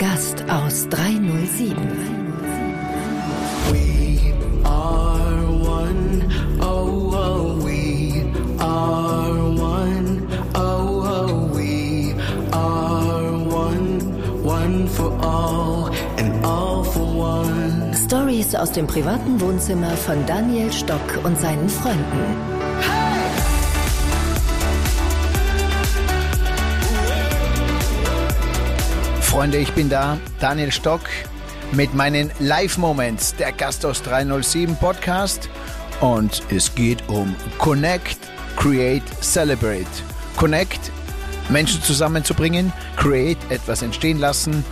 Gast aus 307. We are one, oh, oh, we are one, oh, oh, we are one, one for all and all for one. Stories aus dem privaten Wohnzimmer von Daniel Stock und seinen Freunden. Freunde, ich bin da, Daniel Stock, mit meinen Live-Moments, der Gast aus 307 Podcast. Und es geht um Connect, Create, Celebrate. Connect, Menschen zusammenzubringen, Create, etwas entstehen lassen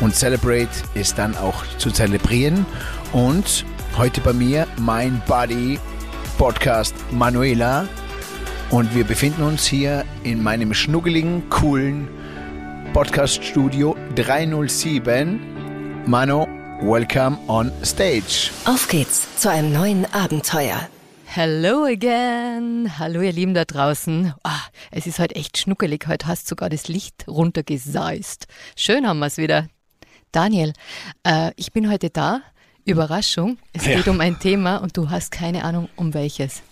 und Celebrate ist dann auch zu zelebrieren. Und heute bei mir mein Buddy Podcast Manuela. Und wir befinden uns hier in meinem schnuggeligen, coolen Podcast Studio 307. Mano, welcome on stage. Auf geht's zu einem neuen Abenteuer. Hello again. Hallo ihr Lieben da draußen. Ah, es ist heute echt schnuckelig. Heute hast sogar das Licht runtergeseist. Schön haben wir es wieder. Daniel, äh, ich bin heute da. Überraschung. Es Ja. geht um ein Thema und du hast keine Ahnung um welches.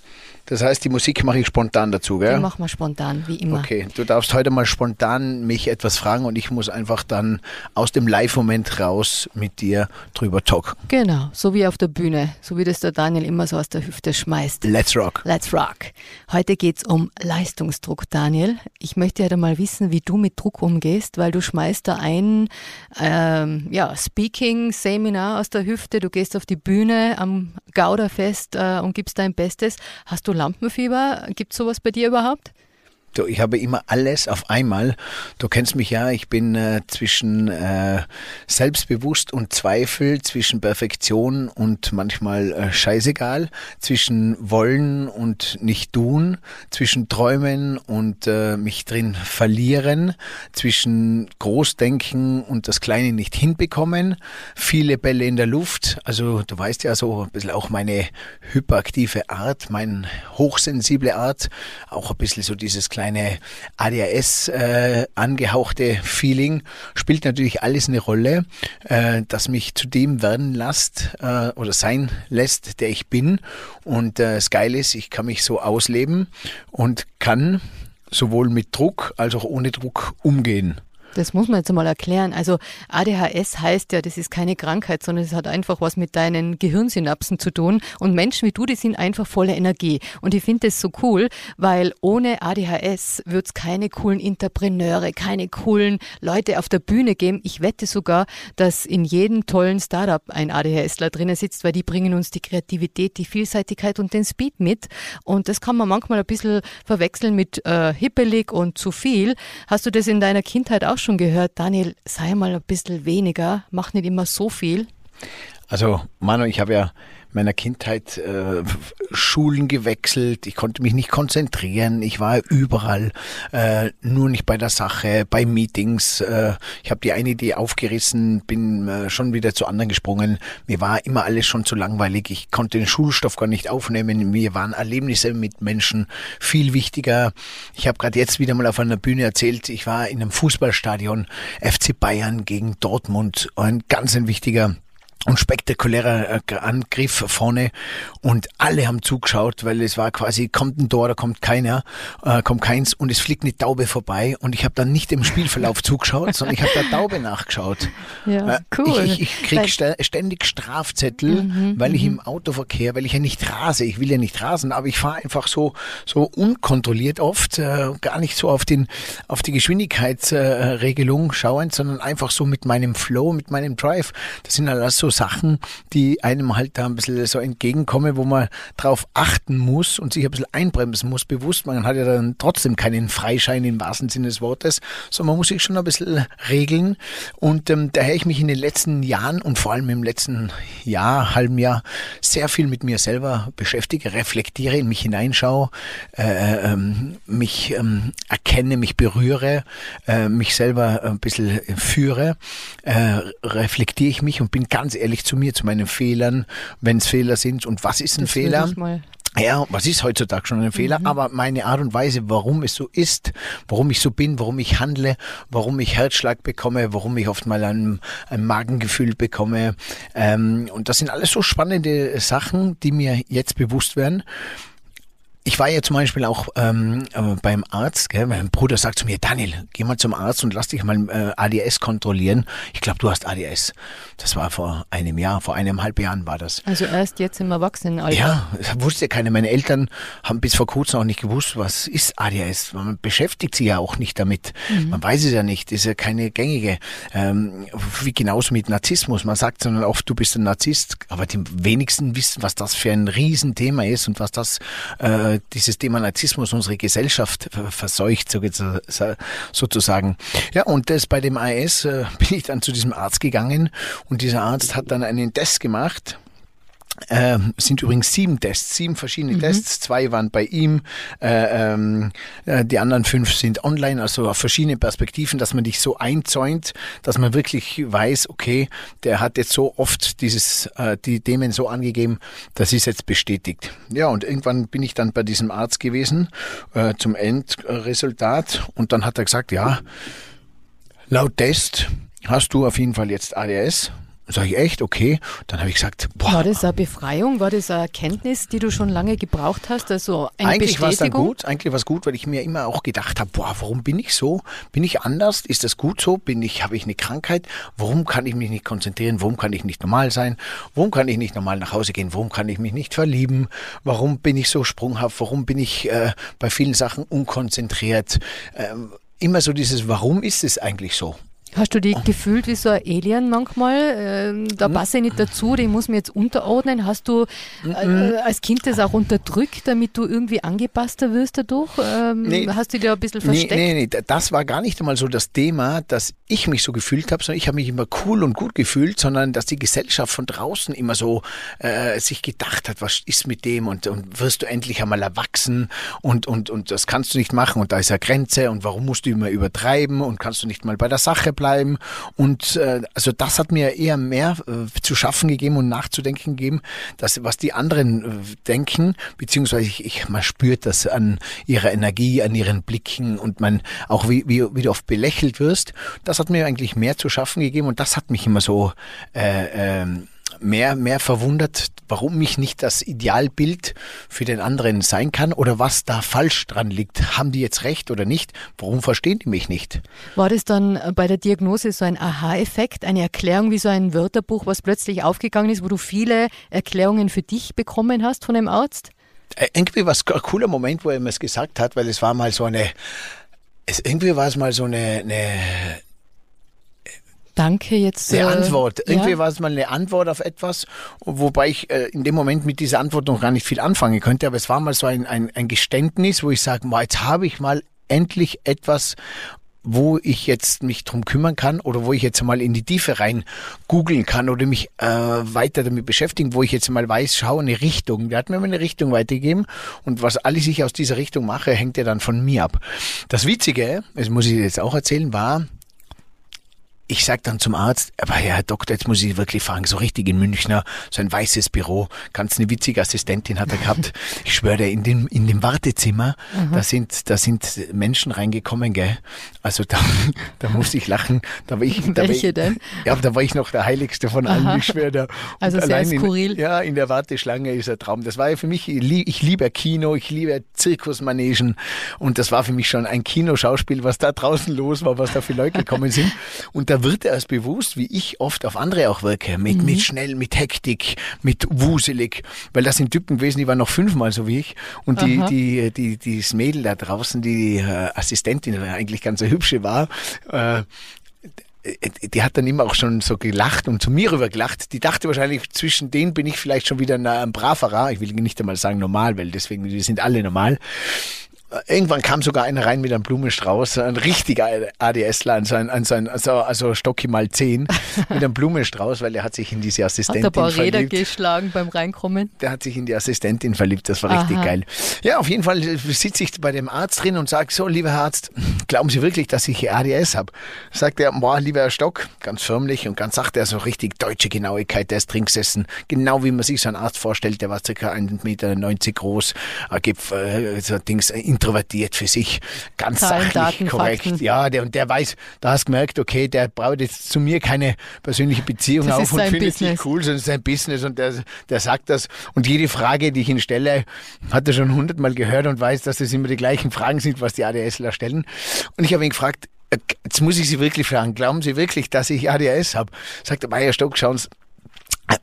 Das heißt, die Musik mache ich spontan dazu, gell? Den machen wir spontan, wie immer. Okay, du darfst heute mal spontan mich etwas fragen und ich muss einfach dann aus dem Live-Moment raus mit dir drüber talk. Genau, so wie auf der Bühne, so wie das der Daniel immer so aus der Hüfte schmeißt. Let's rock. Let's rock. Heute geht's um Leistungsdruck, Daniel. Ich möchte ja da mal wissen, wie du mit Druck umgehst, weil du schmeißt da ein ähm, ja, Speaking-Seminar aus der Hüfte, du gehst auf die Bühne am Gauderfest äh, und gibst dein Bestes. Hast du Lampenfieber? Gibt's sowas bei dir überhaupt? Du, ich habe immer alles auf einmal. Du kennst mich ja, ich bin äh, zwischen äh, selbstbewusst und Zweifel, zwischen Perfektion und manchmal äh, scheißegal, zwischen wollen und nicht tun, zwischen träumen und äh, mich drin verlieren, zwischen Großdenken und das Kleine nicht hinbekommen, viele Bälle in der Luft. Also du weißt ja so ein bisschen auch meine hyperaktive Art, meine hochsensible Art, auch ein bisschen so dieses kleine ADHS äh, angehauchte Feeling spielt natürlich alles eine Rolle, äh, das mich zu dem werden lässt äh, oder sein lässt, der ich bin. Und äh, das Geile ist, ich kann mich so ausleben und kann sowohl mit Druck als auch ohne Druck umgehen. Das muss man jetzt mal erklären. Also ADHS heißt ja, das ist keine Krankheit, sondern es hat einfach was mit deinen Gehirnsynapsen zu tun. Und Menschen wie du, die sind einfach voller Energie. Und ich finde das so cool, weil ohne ADHS wird es keine coolen Entrepreneure, keine coolen Leute auf der Bühne geben. Ich wette sogar, dass in jedem tollen Startup ein ADHSler drinnen sitzt, weil die bringen uns die Kreativität, die Vielseitigkeit und den Speed mit. Und das kann man manchmal ein bisschen verwechseln mit äh, hippelig und zu viel. Hast du das in deiner Kindheit auch schon gehört? Daniel, sei mal ein bisschen weniger, mach nicht immer so viel. Also, Manu, ich habe ja meiner Kindheit äh, Schulen gewechselt, ich konnte mich nicht konzentrieren, ich war überall, äh, nur nicht bei der Sache, bei Meetings. Äh, ich habe die eine Idee aufgerissen, bin äh, schon wieder zu anderen gesprungen. Mir war immer alles schon zu langweilig, ich konnte den Schulstoff gar nicht aufnehmen. Mir waren Erlebnisse mit Menschen viel wichtiger. Ich habe gerade jetzt wieder mal auf einer Bühne erzählt, ich war in einem Fußballstadion FC Bayern gegen Dortmund, ein ganz ein wichtiger und spektakulärer äh, Angriff vorne und alle haben zugeschaut, weil es war quasi, kommt ein Tor, da kommt keiner, äh, kommt keins und es fliegt eine Taube vorbei und ich habe dann nicht im Spielverlauf zugeschaut, sondern ich habe der Taube nachgeschaut. Ja, Äh, cool. Ich, ich krieg Weil- stä- ständig Strafzettel, weil ich im Autoverkehr, weil ich ja nicht rase, ich will ja nicht rasen, aber ich fahre einfach so so unkontrolliert oft, äh, gar nicht so auf den auf die Geschwindigkeitsregelung äh, schauend, sondern einfach so mit meinem Flow, mit meinem Drive. Das sind alles so Sachen, die einem halt da ein bisschen so entgegenkommen, wo man drauf achten muss und sich ein bisschen einbremsen muss, bewusst. Man hat ja dann trotzdem keinen Freischein im wahrsten Sinne des Wortes, sondern man muss sich schon ein bisschen regeln. Und ähm, daher ich mich in den letzten Jahren und vor allem im letzten Jahr, halben Jahr, sehr viel mit mir selber beschäftige, reflektiere, in mich hineinschaue, äh, ähm, mich ähm, erkenne, mich berühre, äh, mich selber ein bisschen führe, äh, reflektiere ich mich und bin ganz ehrlich zu mir, zu meinen Fehlern, wenn es Fehler sind. Und was ist ein Das Fehler? Ja, was ist heutzutage schon ein Fehler? Aber meine Art und Weise, warum es so ist, warum ich so bin, warum ich handle, warum ich Herzschlag bekomme, warum ich oft mal ein, ein Magengefühl bekomme. Ähm, und das sind alles so spannende Sachen, die mir jetzt bewusst werden ich war ja zum Beispiel auch ähm, äh, beim Arzt, gell? mein Bruder sagt zu mir, Daniel, geh mal zum Arzt und lass dich mal äh, ADS kontrollieren. Ich glaube, du hast ADS. Das war vor einem Jahr, vor eineinhalb Jahren war das. Also erst jetzt im Erwachsenenalter. Ja, das wusste keiner. Meine Eltern haben bis vor kurzem auch nicht gewusst, was ist ADS. Man beschäftigt sich ja auch nicht damit. Mhm. Man weiß es ja nicht. Ist ja keine gängige. Ähm, wie genauso mit Narzissmus. Man sagt sondern oft, du bist ein Narzisst, aber die wenigsten wissen, was das für ein Riesenthema ist und was das äh, dieses Thema Narzissmus unsere Gesellschaft verseucht, sozusagen. Ja, und das bei dem AS äh, bin ich dann zu diesem Arzt gegangen und dieser Arzt hat dann einen Test gemacht äh, sind übrigens sieben Tests, sieben verschiedene mhm. Tests. Zwei waren bei ihm, äh, ähm, äh, die anderen fünf sind online, also auf verschiedene Perspektiven, dass man dich so einzäunt, dass man wirklich weiß, okay, der hat jetzt so oft dieses, äh, die Themen so angegeben, das ist jetzt bestätigt. Ja, und irgendwann bin ich dann bei diesem Arzt gewesen äh, zum Endresultat und dann hat er gesagt, ja, laut Test hast du auf jeden Fall jetzt ADS Sag ich echt, okay. Dann habe ich gesagt, boah. War das eine Befreiung? War das eine Erkenntnis, die du schon lange gebraucht hast? Also eine eigentlich war es dann gut, eigentlich war es gut, weil ich mir immer auch gedacht habe, boah, warum bin ich so? Bin ich anders? Ist das gut so? Bin ich, habe ich eine Krankheit? Warum kann ich mich nicht konzentrieren? Warum kann ich nicht normal sein? Warum kann ich nicht normal nach Hause gehen? Warum kann ich mich nicht verlieben? Warum bin ich so sprunghaft? Warum bin ich äh, bei vielen Sachen unkonzentriert? Ähm, immer so dieses, warum ist es eigentlich so? Hast du dich gefühlt wie so ein Alien manchmal? Ähm, da hm? passe ich nicht dazu, den muss mir jetzt unterordnen. Hast du äh, als Kind das auch unterdrückt, damit du irgendwie angepasster wirst dadurch? Ähm, nee, hast du dir ein bisschen versteckt? Nee, nee, nee, das war gar nicht einmal so das Thema, dass ich mich so gefühlt habe, sondern ich habe mich immer cool und gut gefühlt, sondern dass die Gesellschaft von draußen immer so äh, sich gedacht hat, was ist mit dem und, und wirst du endlich einmal erwachsen und, und, und das kannst du nicht machen und da ist eine Grenze und warum musst du immer übertreiben und kannst du nicht mal bei der Sache bleiben? Bleiben. Und äh, also das hat mir eher mehr äh, zu schaffen gegeben und nachzudenken gegeben, dass was die anderen äh, denken, beziehungsweise ich, ich, man spürt das an ihrer Energie, an ihren Blicken und man auch wie, wie, wie du oft belächelt wirst. Das hat mir eigentlich mehr zu schaffen gegeben und das hat mich immer so äh, ähm, mehr, mehr verwundert, warum ich nicht das Idealbild für den anderen sein kann oder was da falsch dran liegt. Haben die jetzt recht oder nicht? Warum verstehen die mich nicht? War das dann bei der Diagnose so ein Aha-Effekt, eine Erklärung wie so ein Wörterbuch, was plötzlich aufgegangen ist, wo du viele Erklärungen für dich bekommen hast von dem Arzt? Äh, irgendwie war es ein cooler Moment, wo er mir es gesagt hat, weil es war mal so eine, es, irgendwie war es mal so eine, eine Danke jetzt. Eine äh, Antwort. Irgendwie ja. war es mal eine Antwort auf etwas, wobei ich äh, in dem Moment mit dieser Antwort noch gar nicht viel anfangen könnte, aber es war mal so ein, ein, ein Geständnis, wo ich sage, jetzt habe ich mal endlich etwas, wo ich jetzt mich drum kümmern kann oder wo ich jetzt mal in die Tiefe rein googeln kann oder mich äh, weiter damit beschäftigen, wo ich jetzt mal weiß, schau eine Richtung. Der hat mir mal eine Richtung weitergegeben und was alles ich aus dieser Richtung mache, hängt ja dann von mir ab. Das Witzige, das muss ich jetzt auch erzählen, war, ich sag dann zum Arzt, aber Herr Doktor, jetzt muss ich wirklich fragen, so richtig in Münchner, so ein weißes Büro, ganz eine witzige Assistentin hat er gehabt. Ich schwöre, in dem, in dem Wartezimmer, da sind, da sind Menschen reingekommen, gell. Also da, da musste ich lachen. Da war ich, da Welche war ich, denn? Ja, da war ich noch der Heiligste von allen, Aha. ich schwöre. Also sehr skurril. In, ja, in der Warteschlange ist ein Traum. Das war ja für mich, ich liebe Kino, ich liebe Zirkusmanegen und das war für mich schon ein Kinoschauspiel, was da draußen los war, was da für Leute gekommen sind. Und da wird erst bewusst, wie ich oft auf andere auch wirke. Mit, mhm. mit schnell, mit Hektik, mit wuselig. Weil das sind Typen gewesen, die waren noch fünfmal so wie ich. Und die, Aha. die, die, die, das Mädel da draußen, die äh, Assistentin, eigentlich ganz eine hübsche war, äh, die hat dann immer auch schon so gelacht und zu mir rüber gelacht. Die dachte wahrscheinlich, zwischen denen bin ich vielleicht schon wieder ein braverer. Ich will nicht einmal sagen normal, weil deswegen, wir sind alle normal. Irgendwann kam sogar einer rein mit einem Blumenstrauß, ein richtiger ADSler, also, ein, also, ein, also, also Stocki mal 10 mit einem Blumenstrauß, weil er hat sich in diese Assistentin Hat ein paar verliebt. Räder geschlagen beim Reinkommen. Der hat sich in die Assistentin verliebt, das war richtig Aha. geil. Ja, auf jeden Fall sitze ich bei dem Arzt drin und sage, so, lieber Arzt, glauben Sie wirklich, dass ich ADS habe? Sagt er, boah, lieber Herr Stock, ganz förmlich und ganz sagt er so richtig deutsche Genauigkeit, der ist drin gesessen, genau wie man sich so einen Arzt vorstellt, der war circa 1,90 Meter groß, äh, gibt äh, so Dings introvertiert für sich, ganz Zahlen, sachlich, Daten, korrekt. Fakten. Ja, der, und der weiß, da hast du gemerkt, okay, der baut jetzt zu mir keine persönliche Beziehung Das auf und findet Business. sich cool, sondern es ist sein Business und der, der sagt das. Und jede Frage, die ich ihn stelle, hat er schon hundertmal gehört und weiß, dass das immer die gleichen Fragen sind, was die ADSler stellen. Und ich habe ihn gefragt, äh, jetzt muss ich Sie wirklich fragen, glauben Sie wirklich, dass ich ADS habe? Sagt er, Meier Stock, schauen Sie,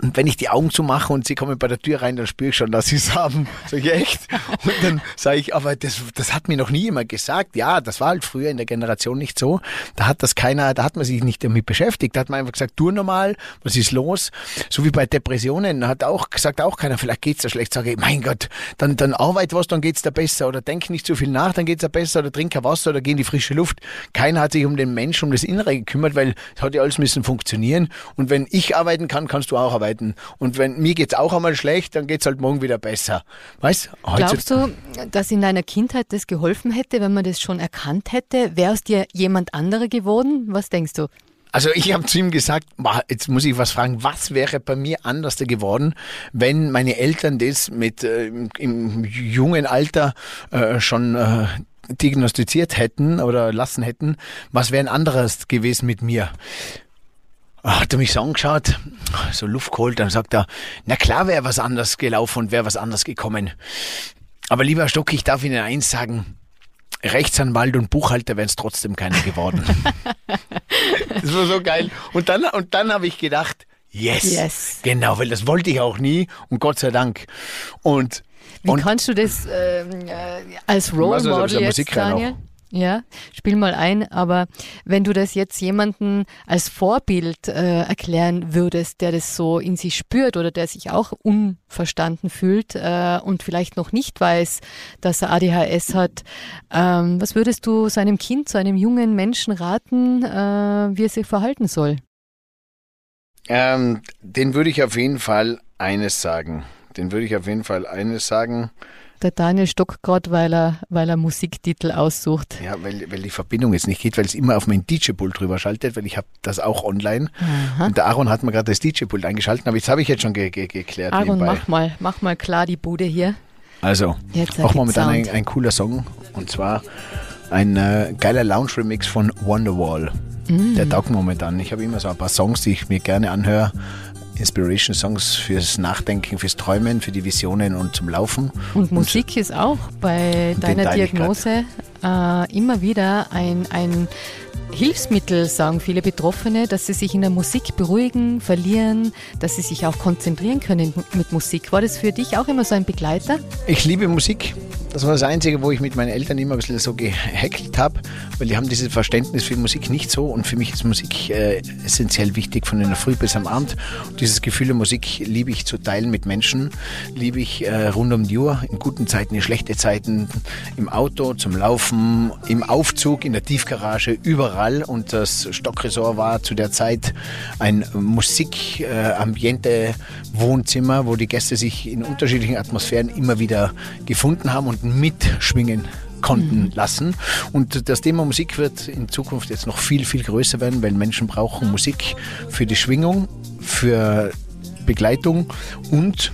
wenn ich die Augen zumache und sie kommen bei der Tür rein, dann spüre ich schon, dass sie es haben. Sag ich echt? Und dann sage ich, aber das, das hat mir noch nie jemand gesagt. Ja, das war halt früher in der Generation nicht so. Da hat das keiner, da hat man sich nicht damit beschäftigt. Da hat man einfach gesagt, tu normal, was ist los? So wie bei Depressionen hat auch gesagt, auch keiner, vielleicht geht's dir schlecht. Sage ich, mein Gott, dann, dann arbeit was, dann geht's dir besser. Oder denk nicht zu viel nach, dann geht's dir besser. Oder trink Wasser oder geh in die frische Luft. Keiner hat sich um den Menschen, um das Innere gekümmert, weil es hat ja alles müssen funktionieren. Und wenn ich arbeiten kann, kannst du auch arbeiten. Und wenn mir geht's auch einmal schlecht, dann geht's halt morgen wieder besser. Weißt? Glaubst du, dass in deiner Kindheit das geholfen hätte, wenn man das schon erkannt hätte? Wäre aus dir jemand anderer geworden? Was denkst du? Also ich habe zu ihm gesagt, "Boah, jetzt muss ich was fragen, was wäre bei mir anders geworden, wenn meine Eltern das mit äh, im, im jungen Alter äh, schon äh, diagnostiziert hätten oder lassen hätten, was wäre ein anderes gewesen mit mir? Ah, Hat er mich so angeschaut, so Luft geholt, dann sagt er, na klar wäre was anders gelaufen und wäre was anders gekommen. Aber lieber Stock, ich darf Ihnen eins sagen, Rechtsanwalt und Buchhalter wären es trotzdem keiner geworden. das war so geil. Und dann, und dann habe ich gedacht, yes, Yes. Genau, weil das wollte ich auch nie und Gott sei Dank. Und, Wie und kannst du das ähm, äh, als Role? Model Ist jetzt, Daniel? Ja, spiel mal ein, aber wenn du das jetzt jemanden als Vorbild äh, erklären würdest, der das so in sich spürt oder der sich auch unverstanden fühlt äh, und vielleicht noch nicht weiß, dass er ADHS hat, ähm, was würdest du seinem Kind, seinem jungen Menschen raten, äh, wie er sich verhalten soll? ähm, den würde ich auf jeden Fall eines sagen. Den würde ich auf jeden Fall eines sagen. Der Daniel stockt gerade, weil er, weil er Musiktitel aussucht. Ja, weil, weil die Verbindung jetzt nicht geht, weil es immer auf mein DJ-Pult drüber schaltet, weil ich habe das auch online. Und der Aaron hat mir gerade das DJ-Pult eingeschaltet, aber jetzt habe ich jetzt schon ge ge geklärt. Aaron, nebenbei. mach mal, mach mal klar die Bude hier. Also, Jetzt auch momentan ein, ein cooler Song und zwar ein äh, geiler Lounge-Remix von Wonderwall. Mm. Der taugt momentan. Ich habe immer so ein paar Songs, die ich mir gerne anhöre. Inspiration-Songs fürs Nachdenken, fürs Träumen, für die Visionen und zum Laufen. Und Musik ist auch bei deiner Diagnose äh, immer wieder ein, ein Hilfsmittel, sagen viele Betroffene, dass sie sich in der Musik beruhigen, verlieren, dass sie sich auch konzentrieren können mit Musik. War das für dich auch immer so ein Begleiter? Ich liebe Musik. Das war das Einzige, wo ich mit meinen Eltern immer ein bisschen so gehackelt habe, weil die haben dieses Verständnis für Musik nicht so und für mich ist Musik äh, essentiell wichtig von in der Früh bis am Abend. Und dieses Gefühl der Musik liebe ich zu teilen mit Menschen, liebe ich äh, rund um die Uhr, in guten Zeiten, in schlechten Zeiten, im Auto, zum Laufen, im Aufzug, in der Tiefgarage, überall. Und das Stockresort war zu der Zeit ein Musikамbiente Wohnzimmer, wo die Gäste sich in unterschiedlichen Atmosphären immer wieder gefunden haben und mitschwingen konnten lassen. Und das Thema Musik wird in Zukunft jetzt noch viel, viel größer werden, weil Menschen brauchen Musik für die Schwingung, für Begleitung und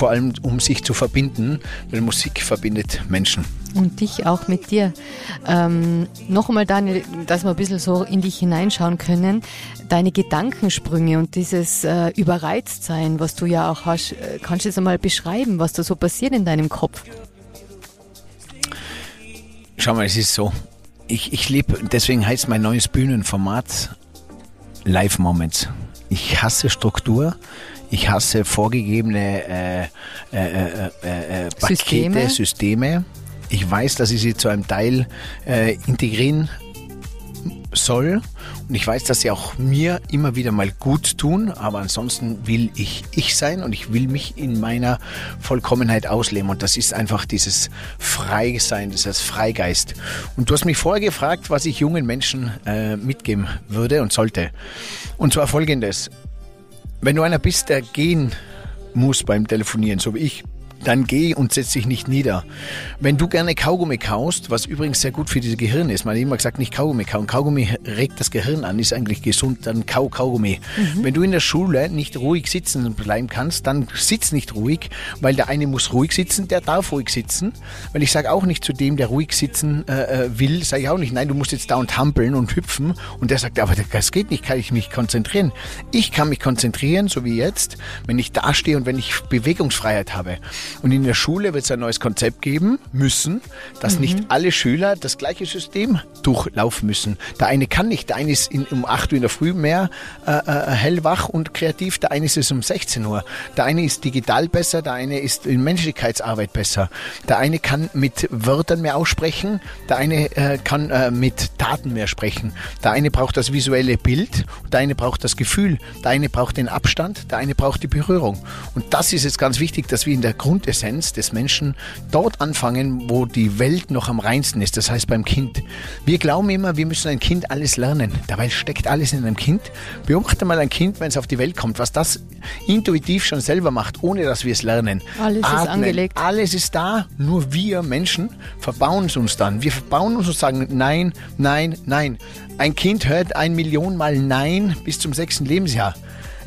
vor allem um sich zu verbinden, weil Musik verbindet Menschen. Und dich auch mit dir. Ähm, noch einmal, Daniel, dass wir ein bisschen so in dich hineinschauen können. Deine Gedankensprünge und dieses äh, Überreiztsein, was du ja auch hast, äh, kannst du jetzt einmal beschreiben, was da so passiert in deinem Kopf? Schau mal, es ist so. Ich, ich lebe, deswegen heißt mein neues Bühnenformat Live Moments. Ich hasse Struktur. Ich hasse vorgegebene äh, äh, äh, äh, äh, Pakete, Systeme. Systeme. Ich weiß, dass ich sie zu einem Teil äh, integrieren soll. Und ich weiß, dass sie auch mir immer wieder mal gut tun. Aber ansonsten will ich ich sein und ich will mich in meiner Vollkommenheit ausleben. Und das ist einfach dieses Freisein, dieses Freigeist. Und du hast mich vorher gefragt, was ich jungen Menschen äh, mitgeben würde und sollte. Und zwar folgendes. Wenn du einer bist, der gehen muss beim Telefonieren, so wie ich, dann geh und setz dich nicht nieder. Wenn du gerne Kaugummi kaust, was übrigens sehr gut für das Gehirn ist, man hat immer gesagt, nicht Kaugummi kauen. Kaugummi regt das Gehirn an, ist eigentlich gesund, dann kau Kaugummi. Mhm. Wenn du in der Schule nicht ruhig sitzen bleiben kannst, dann sitz nicht ruhig, weil der eine muss ruhig sitzen, der darf ruhig sitzen. Weil ich sage auch nicht zu dem, der ruhig sitzen äh, äh will, sage ich auch nicht, nein, du musst jetzt da und hampeln und hüpfen. Und der sagt, aber das geht nicht, kann ich mich konzentrieren. Ich kann mich konzentrieren, so wie jetzt, wenn ich da stehe und wenn ich Bewegungsfreiheit habe. Und in der Schule wird es ein neues Konzept geben müssen, dass mhm. nicht alle Schüler das gleiche System durchlaufen müssen. Der eine kann nicht, der eine ist in, um 8 Uhr in der Früh mehr äh, äh, hellwach und kreativ, der eine ist es um 16 Uhr. Der eine ist digital besser, der eine ist in Menschlichkeitsarbeit besser. Der eine kann mit Wörtern mehr aussprechen, der eine äh, kann äh, mit Taten mehr sprechen. Der eine braucht das visuelle Bild, der eine braucht das Gefühl, der eine braucht den Abstand, der eine braucht die Berührung. Und das ist jetzt ganz wichtig, dass wir in der Grund Grundessenz des Menschen dort anfangen, wo die Welt noch am reinsten ist, das heißt beim Kind. Wir glauben immer, wir müssen ein Kind alles lernen. Dabei steckt alles in einem Kind. Beobachte mal ein Kind, wenn es auf die Welt kommt, was das intuitiv schon selber macht, ohne dass wir es lernen. Alles Atmen, ist angelegt. Alles ist da, nur wir Menschen verbauen es uns dann. Wir verbauen uns und sagen nein, nein, nein. Ein Kind hört ein Million Mal Nein bis zum sechsten Lebensjahr.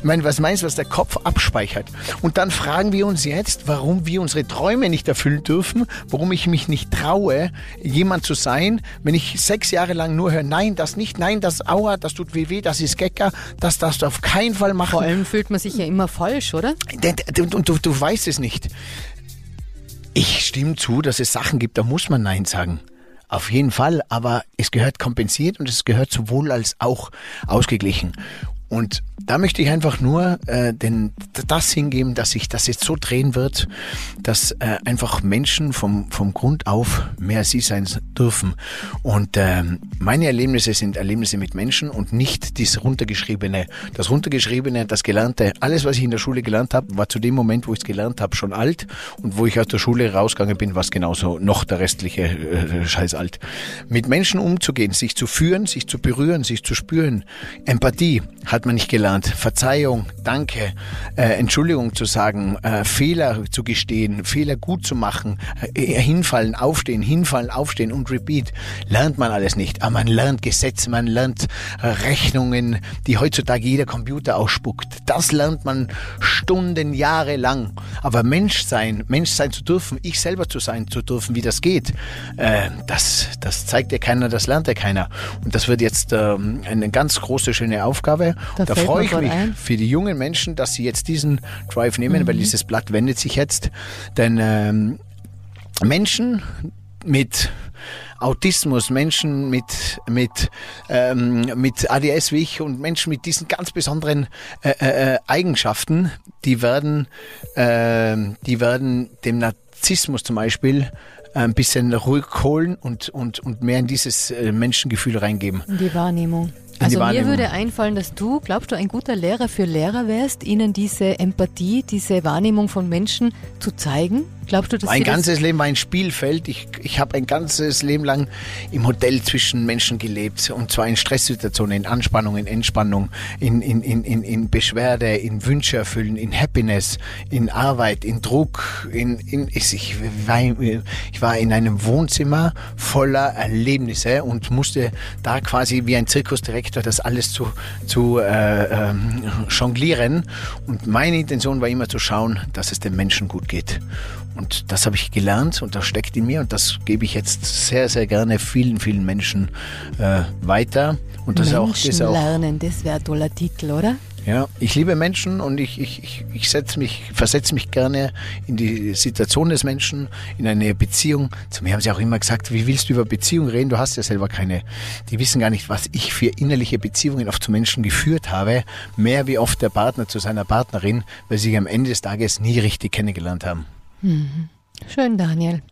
Ich meine, was meinst du, was der Kopf abspeichert? Und dann fragen wir uns jetzt, warum wir unsere Träume nicht erfüllen dürfen, warum ich mich nicht traue, jemand zu sein, wenn ich sechs Jahre lang nur höre, nein, das nicht, nein, das aua, das tut weh, weh, das ist Gecker, das darfst du auf keinen Fall machen. Vor allem fühlt man sich ja immer falsch, oder? Und du, du weißt es nicht. Ich stimme zu, dass es Sachen gibt, da muss man Nein sagen. Auf jeden Fall, aber es gehört kompensiert und es gehört sowohl als auch ausgeglichen. Und da möchte ich einfach nur äh, den, das hingeben, dass sich das jetzt so drehen wird, dass äh, einfach Menschen vom, vom Grund auf mehr sie sein dürfen. Und äh, meine Erlebnisse sind Erlebnisse mit Menschen und nicht das runtergeschriebene. Das runtergeschriebene, das Gelernte, alles, was ich in der Schule gelernt habe, war zu dem Moment, wo ich es gelernt habe, schon alt. Und wo ich aus der Schule rausgegangen bin, war es genauso noch der restliche äh, Scheiß alt. Mit Menschen umzugehen, sich zu führen, sich zu berühren, sich zu spüren. Empathie hat man nicht gelernt. Verzeihung, Danke, äh, Entschuldigung zu sagen, äh, Fehler zu gestehen, Fehler gut zu machen, äh, hinfallen, aufstehen, hinfallen, aufstehen und repeat. Lernt man alles nicht. Aber man lernt Gesetze, man lernt äh, Rechnungen, die heutzutage jeder Computer ausspuckt. Das lernt man Stunden, Jahre lang. Aber Mensch sein, Mensch sein zu dürfen, ich selber zu sein zu dürfen, wie das geht, äh, das, das zeigt dir keiner, das lernt dir keiner. Und das wird jetzt ähm, eine ganz große, schöne Aufgabe. Da, da freue ich mich ein. für die jungen Menschen, dass sie jetzt diesen Drive nehmen, mhm. weil dieses Blatt wendet sich jetzt. Denn ähm, Menschen mit Autismus, Menschen mit, mit, ähm, mit ADS wie ich und Menschen mit diesen ganz besonderen äh, äh, Eigenschaften, die werden, äh, die werden dem Narzissmus zum Beispiel ein bisschen ruhig holen und, und, und mehr in dieses äh, Menschengefühl reingeben. In die Wahrnehmung. Also mir würde einfallen, dass du, glaubst du, ein guter Lehrer für Lehrer wärst, ihnen diese Empathie, diese Wahrnehmung von Menschen zu zeigen? Glaubst du, dass mein ganzes Leben war ein Spielfeld. Ich, ich habe ein ganzes Leben lang im Hotel zwischen Menschen gelebt. Und zwar in Stresssituationen, in Anspannung, in Entspannung, in, in, in, in, in Beschwerde, in Wünsche erfüllen, in Happiness, in Arbeit, in Druck. In, in, ich, war, ich war in einem Wohnzimmer voller Erlebnisse und musste da quasi wie ein Zirkusdirektor das alles zu, zu äh, ähm, jonglieren. Und meine Intention war immer zu schauen, dass es den Menschen gut geht. Und das habe ich gelernt und das steckt in mir und das gebe ich jetzt sehr, sehr gerne vielen, vielen Menschen äh, weiter. Und das Menschen ist auch, das auch, lernen, das wäre ein toller Titel, oder? Ja, ich liebe Menschen und ich, ich, ich, ich setze mich, versetze mich gerne in die Situation des Menschen, in eine Beziehung. Zu mir haben sie auch immer gesagt, wie willst du über Beziehungen reden? Du hast ja selber keine. Die wissen gar nicht, was ich für innerliche Beziehungen oft zu Menschen geführt habe. Mehr wie oft der Partner zu seiner Partnerin, weil sie sich am Ende des Tages nie richtig kennengelernt haben. Mhm. Schön, Daniel.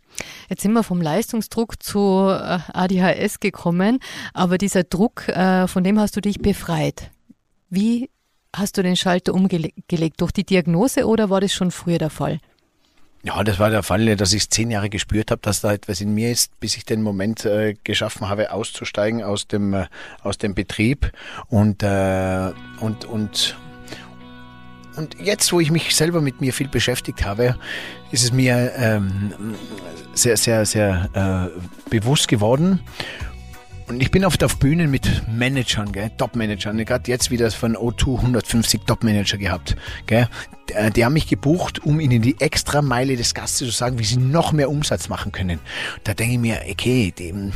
Jetzt sind wir vom Leistungsdruck zu äh, ADHS gekommen, aber dieser Druck, äh, von dem hast du dich befreit. Wie hast du den Schalter umgelegt? Durch die Diagnose oder war das schon früher der Fall? Ja, das war der Fall, dass ich zehn Jahre gespürt habe, dass da etwas in mir ist, bis ich den Moment äh, geschaffen habe, auszusteigen aus dem äh, aus dem Betrieb und äh, und und und jetzt, wo ich mich selber mit mir viel beschäftigt habe, ist es mir ähm, sehr sehr sehr äh, bewusst geworden und ich bin oft auf Bühnen mit Managern, Top-Managern. Gerade jetzt wieder von O2 150 Top-Manager gehabt. Gell. Äh, die haben mich gebucht, um ihnen die extra Meile des Gastes zu sagen, wie sie noch mehr Umsatz machen können. Da denke ich mir, okay, die,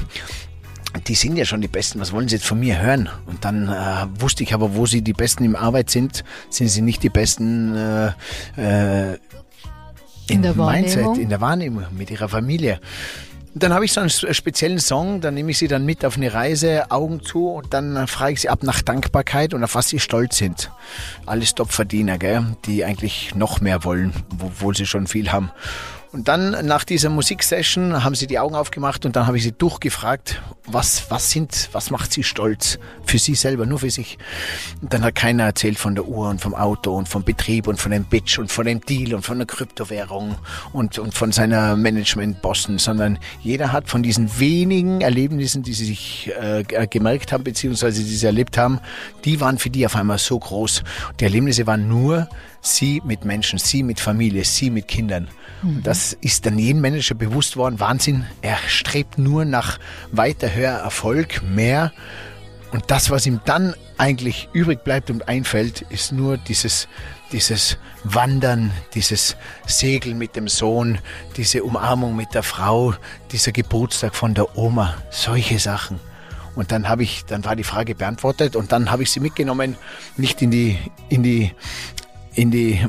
die sind ja schon die Besten, was wollen sie jetzt von mir hören? Und dann äh, wusste ich aber, wo sie die Besten im Arbeit sind, sind sie nicht die Besten äh, äh, in, in der Mindset, in der Wahrnehmung mit ihrer Familie dann habe ich so einen speziellen Song, dann nehme ich sie dann mit auf eine Reise, Augen zu und dann frage ich sie ab nach Dankbarkeit und auf was sie stolz sind. Alles Topverdiener, gell, die eigentlich noch mehr wollen, obwohl sie schon viel haben. Und dann nach dieser Musiksession haben sie die Augen aufgemacht und dann habe ich sie durchgefragt, was, was sind, was macht sie stolz für sie selber, nur für sich. Und dann hat keiner erzählt von der Uhr und vom Auto und vom Betrieb und von dem Bitch und von dem Deal und von der Kryptowährung und, und von seiner Management-Bossen, sondern jeder hat von diesen wenigen Erlebnissen, die sie sich äh, gemerkt haben, beziehungsweise die sie erlebt haben, die waren für die auf einmal so groß. Die Erlebnisse waren nur sie mit Menschen, sie mit Familie, sie mit Kindern. Mhm. Das ist dann jedem Manager bewusst worden. Wahnsinn. Er strebt nur nach weiter höher Erfolg, mehr. Und das, was ihm dann eigentlich übrig bleibt und einfällt, ist nur dieses, dieses Wandern, dieses Segeln mit dem Sohn, diese Umarmung mit der Frau, dieser Geburtstag von der Oma, solche Sachen. Und dann habe ich, dann war die Frage beantwortet und dann habe ich sie mitgenommen, nicht in die, in die, in die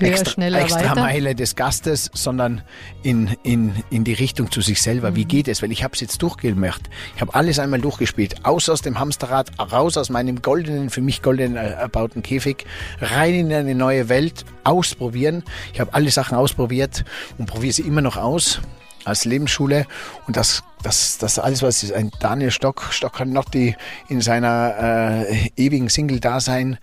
extra, extra Meile des Gastes, sondern in, in, in die Richtung zu sich selber. Mhm. Wie geht es? Weil ich habe es jetzt durchgemacht. Ich habe alles einmal durchgespielt. Aus aus dem Hamsterrad, raus aus meinem goldenen, für mich goldenen erbauten Käfig, rein in eine neue Welt, ausprobieren. Ich habe alle Sachen ausprobiert und probiere sie immer noch aus als Lebensschule und das, das, das alles, was ist, ein Daniel Stock, Stock kann noch die in seiner äh, ewigen Single-Dasein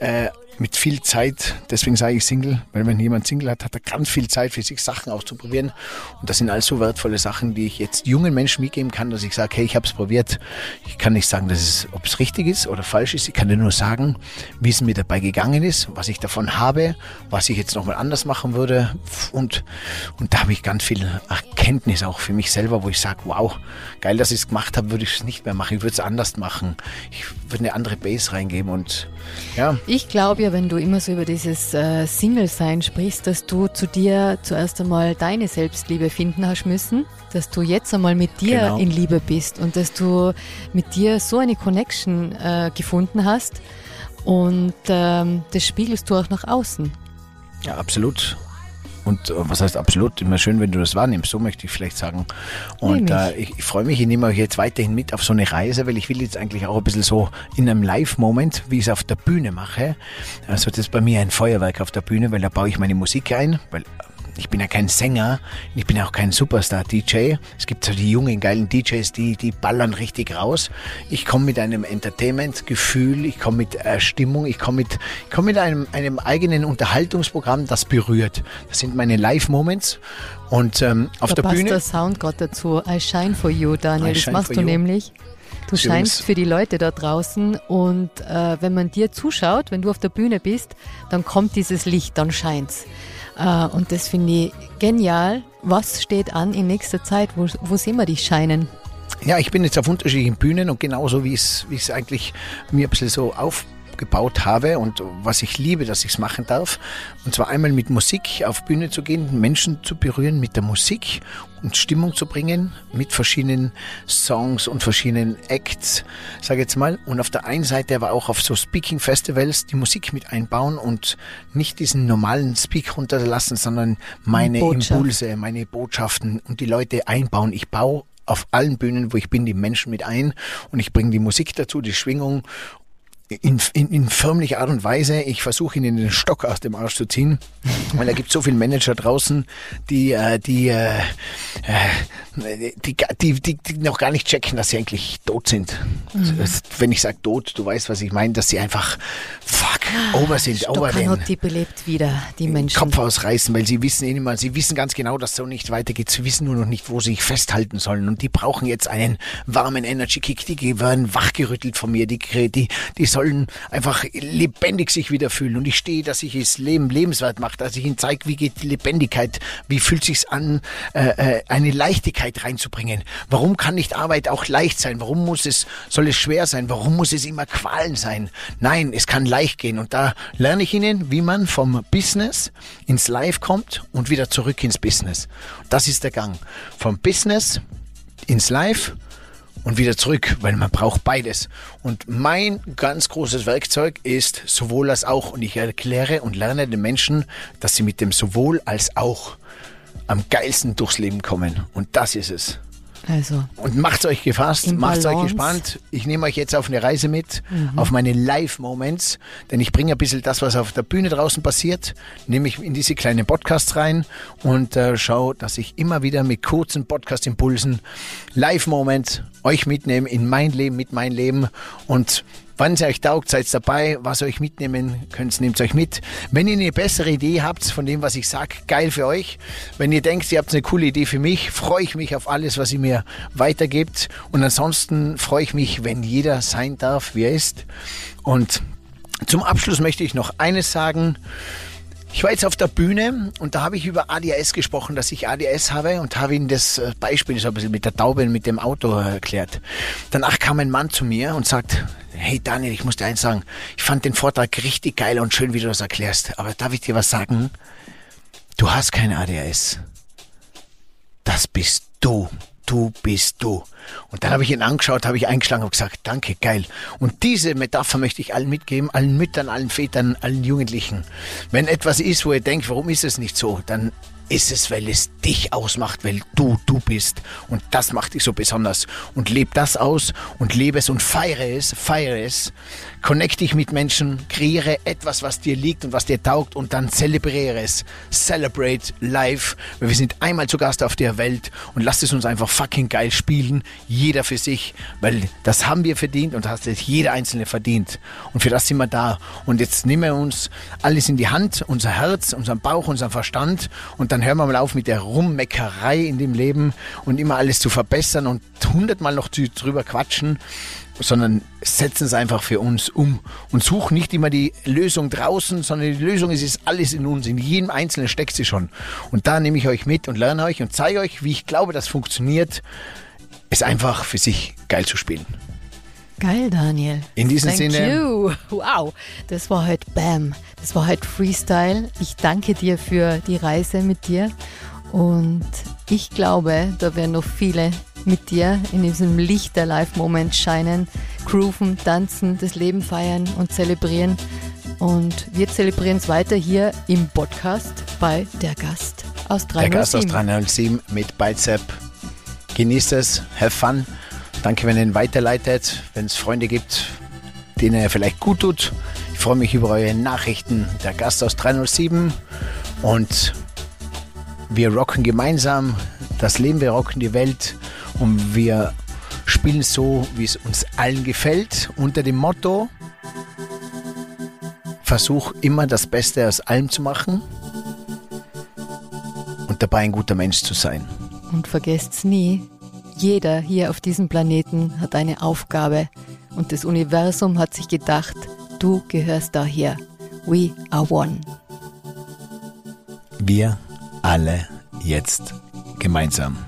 äh, mit viel Zeit, deswegen sage ich Single, weil wenn jemand Single hat, hat er ganz viel Zeit für sich Sachen auszuprobieren. Und das sind also wertvolle Sachen, die ich jetzt jungen Menschen mitgeben kann, dass ich sage, hey, ich habe es probiert. Ich kann nicht sagen, dass es, ob es richtig ist oder falsch ist. Ich kann dir nur sagen, wie es mir dabei gegangen ist, was ich davon habe, was ich jetzt nochmal anders machen würde. Und, und da habe ich ganz viel Erkenntnis auch für mich selber, wo ich sage, wow, geil, dass ich es gemacht habe, würde ich es nicht mehr machen. Ich würde es anders machen. Ich würde eine andere Base reingeben und ja. Ich glaube ja, wenn du immer so über dieses äh, Single-Sein sprichst, dass du zu dir zuerst einmal deine Selbstliebe finden hast müssen, dass du jetzt einmal mit dir genau. in Liebe bist und dass du mit dir so eine Connection äh, gefunden hast und ähm, das spiegelst du auch nach außen. Ja, absolut. Und äh, was heißt absolut? Immer schön, wenn du das wahrnimmst, so möchte ich vielleicht sagen. Und äh, ich, ich freue mich, ich nehme euch jetzt weiterhin mit auf so eine Reise, weil ich will jetzt eigentlich auch ein bisschen so in einem Live-Moment, wie ich es auf der Bühne mache. Also das ist bei mir ein Feuerwerk auf der Bühne, weil da baue ich meine Musik ein, weil ich bin ja kein Sänger, ich bin auch kein Superstar-DJ. Es gibt so die jungen, geilen DJs, die, die ballern richtig raus. Ich komme mit einem Entertainment-Gefühl, ich komme mit äh, Stimmung, ich komme mit, ich komm mit einem, einem eigenen Unterhaltungsprogramm, das berührt. Das sind meine Live-Moments. Und ähm, auf da der passt Bühne. der Sound gerade dazu. I shine for you, Daniel. Das machst du you. nämlich. Du scheinst für die Leute da draußen und äh, wenn man dir zuschaut, wenn du auf der Bühne bist, dann kommt dieses Licht, dann scheint's. Äh, und das finde ich genial. Was steht an in nächster Zeit? Wo, wo sehen wir dich scheinen? Ja, ich bin jetzt auf unterschiedlichen Bühnen und genauso wie es, wie eigentlich mir ein bisschen so auf gebaut habe und was ich liebe, dass ich es machen darf. Und zwar einmal mit Musik auf Bühne zu gehen, Menschen zu berühren mit der Musik und Stimmung zu bringen mit verschiedenen Songs und verschiedenen Acts, sage jetzt mal. Und auf der einen Seite aber auch auf so Speaking Festivals die Musik mit einbauen und nicht diesen normalen Speak runterlassen, sondern meine Botschaft. Impulse, meine Botschaften und die Leute einbauen. Ich baue auf allen Bühnen, wo ich bin, die Menschen mit ein und ich bringe die Musik dazu, die Schwingung in, in, in förmlicher Art und Weise. Ich versuche ihnen den Stock aus dem Arsch zu ziehen, weil da gibt so viele Manager draußen, die, äh, die, äh, äh, die, die, die, die noch gar nicht checken, dass sie eigentlich tot sind. Also, das, wenn ich sage tot, du weißt, was ich meine, dass sie einfach fuck over sind, over den Stockanotti belebt wieder die Menschen. Kopf ausreißen, weil sie wissen eh mal, sie wissen ganz genau, dass so nicht weitergeht. Sie wissen nur noch nicht, wo sie sich festhalten sollen. Und die brauchen jetzt einen warmen Energy Kick. Die werden wachgerüttelt von mir. Die, die, die sollen einfach lebendig sich wieder fühlen. Und ich stehe, dass ich das Leben lebenswert mache, dass ich ihnen zeige, wie geht die Lebendigkeit, wie fühlt sich's an, äh, äh, eine Leichtigkeit reinzubringen. Warum kann nicht Arbeit auch leicht sein? Warum muss es, soll es schwer sein? Warum muss es immer Qualen sein? Nein, es kann leicht gehen. Und da lerne ich Ihnen, wie man vom Business ins Live kommt und wieder zurück ins Business. Das ist der Gang. Vom Business ins Live und wieder zurück, weil man braucht beides. Und mein ganz großes Werkzeug ist sowohl als auch. Und ich erkläre und lerne den Menschen, dass sie mit dem sowohl als auch am geilsten durchs Leben kommen. Und das ist es. Also, Und macht's euch gefasst, Im macht's euch gespannt. Ich nehme euch jetzt auf eine Reise mit, auf meine Live-Moments, denn ich bringe ein bisschen das, was auf der Bühne draußen passiert, nehme ich in diese kleinen Podcasts rein und äh, schaue, dass ich immer wieder mit kurzen Podcast-Impulsen, Live-Moments euch mitnehme in mein Leben, mit mein Leben und Wann es euch taugt, seid dabei. Was euch mitnehmen könnt, nehmt euch mit. Wenn ihr eine bessere Idee habt von dem, was ich sage, geil für euch. Wenn ihr denkt, ihr habt eine coole Idee für mich, freue ich mich auf alles, was ihr mir weitergibt. Und ansonsten freue ich mich, wenn jeder sein darf, wie er ist. Und zum Abschluss möchte ich noch eines sagen. Ich war jetzt auf der Bühne und da habe ich über ADHS gesprochen, dass ich ADHS habe und habe ihnen das äh, Beispiel so ein bisschen mit der Taube und mit dem Auto äh, erklärt. Danach kam ein Mann zu mir und sagt, hey Daniel, ich muss dir eins sagen, ich fand den Vortrag richtig geil und schön, wie du das erklärst, aber darf ich dir was sagen? Du hast keine ADHS. Das bist du. Du bist du. Und dann habe ich ihn angeschaut, habe ich eingeschlagen und gesagt, danke, geil. Und diese Metapher möchte ich allen mitgeben, allen Müttern, allen Vätern, allen Jugendlichen. Wenn etwas ist, wo ihr denkt, warum ist es nicht so, dann ist es, weil es dich ausmacht, weil du du bist. Und das macht dich so besonders. Und leb das aus und lebe es und feiere es, feiere es. Connect dich mit Menschen, kreiere etwas, was dir liegt und was dir taugt und dann zelebriere es. Celebrate life, weil wir sind einmal zu Gast auf der Welt und lasst es uns einfach fucking geil spielen. Jeder für sich, weil das haben wir verdient und das hat jeder Einzelne verdient. Und für das sind wir da. Und jetzt nehmen wir uns alles in die Hand, unser Herz, unseren Bauch, unseren Verstand und dann hören wir mal auf mit der Rummeckerei in dem Leben und immer alles zu verbessern und hundertmal noch drüber quatschen sondern setzen es einfach für uns um und suchen nicht immer die Lösung draußen, sondern die Lösung ist, ist alles in uns, in jedem Einzelnen steckt sie schon. Und da nehme ich euch mit und lerne euch und zeige euch, wie ich glaube, das funktioniert, es einfach für sich geil zu spielen. geil, Daniel. In diesem Thank Sinne- You. Wow, das war heute Bam. Das war heute Freestyle. Ich danke dir für die Reise mit dir. Und ich glaube, da werden noch viele mit dir in diesem Licht der Live-Moment scheinen, grooven, tanzen, das Leben feiern und zelebrieren. Und wir zelebrieren es weiter hier im Podcast bei Der Gast aus 307. Der Gast aus 307 mit Bicep. Genießt es, have fun. Danke, wenn ihr ihn weiterleitet, wenn es Freunde gibt, denen er vielleicht gut tut. Ich freue mich über eure Nachrichten. Der Gast aus 307 und wir rocken gemeinsam das Leben, wir rocken die Welt und wir spielen so, wie es uns allen gefällt, unter dem Motto, versuch immer das Beste aus allem zu machen und dabei ein guter Mensch zu sein. Und vergesst's nie, jeder hier auf diesem Planeten hat eine Aufgabe und das Universum hat sich gedacht, du gehörst daher. We are one. Wir alle jetzt gemeinsam.